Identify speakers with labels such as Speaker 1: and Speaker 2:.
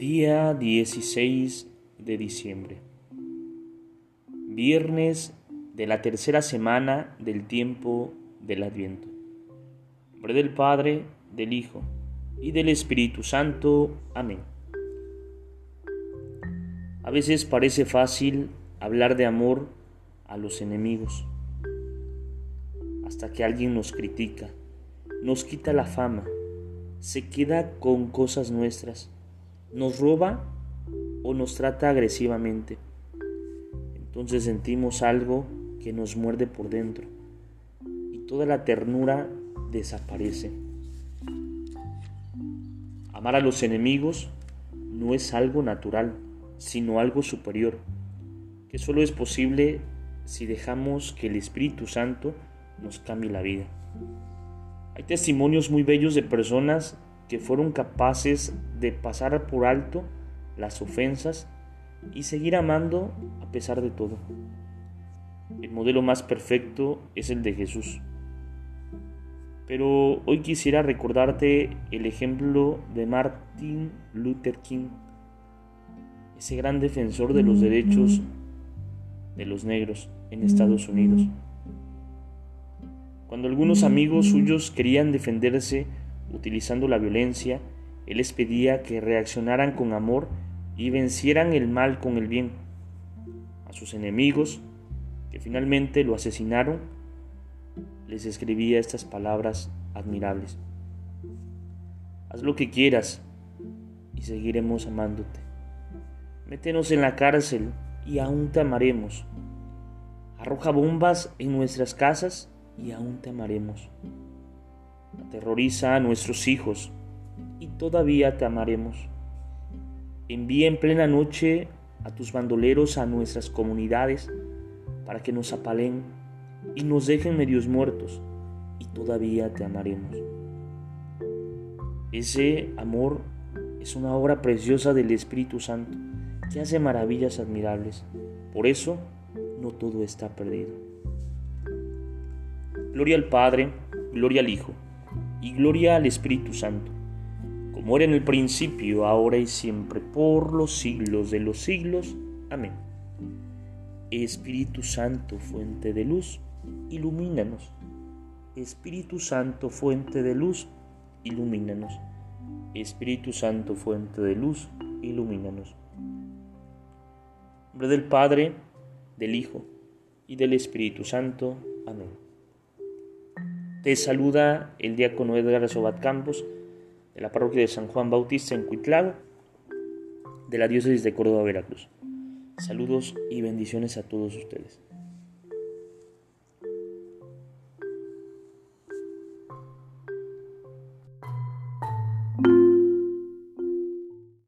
Speaker 1: Día 16 de diciembre. Viernes de la tercera semana del tiempo del Adviento. nombre del Padre, del Hijo y del Espíritu Santo. Amén. A veces parece fácil hablar de amor a los enemigos, hasta que alguien nos critica, nos quita la fama, se queda con cosas nuestras nos roba o nos trata agresivamente. Entonces sentimos algo que nos muerde por dentro y toda la ternura desaparece. Amar a los enemigos no es algo natural, sino algo superior, que solo es posible si dejamos que el Espíritu Santo nos cambie la vida. Hay testimonios muy bellos de personas que fueron capaces de pasar por alto las ofensas y seguir amando a pesar de todo. El modelo más perfecto es el de Jesús. Pero hoy quisiera recordarte el ejemplo de Martin Luther King, ese gran defensor de los derechos de los negros en Estados Unidos. Cuando algunos amigos suyos querían defenderse utilizando la violencia, él les pedía que reaccionaran con amor y vencieran el mal con el bien. A sus enemigos, que finalmente lo asesinaron, les escribía estas palabras admirables. Haz lo que quieras y seguiremos amándote. Métenos en la cárcel y aún te amaremos. Arroja bombas en nuestras casas y aún te amaremos aterroriza a nuestros hijos y todavía te amaremos. Envía en plena noche a tus bandoleros a nuestras comunidades para que nos apalen y nos dejen medios muertos y todavía te amaremos. Ese amor es una obra preciosa del Espíritu Santo que hace maravillas admirables. Por eso no todo está perdido. Gloria al Padre, gloria al Hijo y gloria al Espíritu Santo, como era en el principio, ahora y siempre, por los siglos de los siglos. Amén. Espíritu Santo, fuente de luz, ilumínanos. Espíritu Santo, fuente de luz, ilumínanos. Espíritu Santo, fuente de luz, ilumínanos. En nombre del Padre, del Hijo y del Espíritu Santo. Amén. Te saluda el diácono Edgar Sobat Campos de la parroquia de San Juan Bautista en Cuitlago, de la diócesis de Córdoba, Veracruz. Saludos y bendiciones a todos ustedes.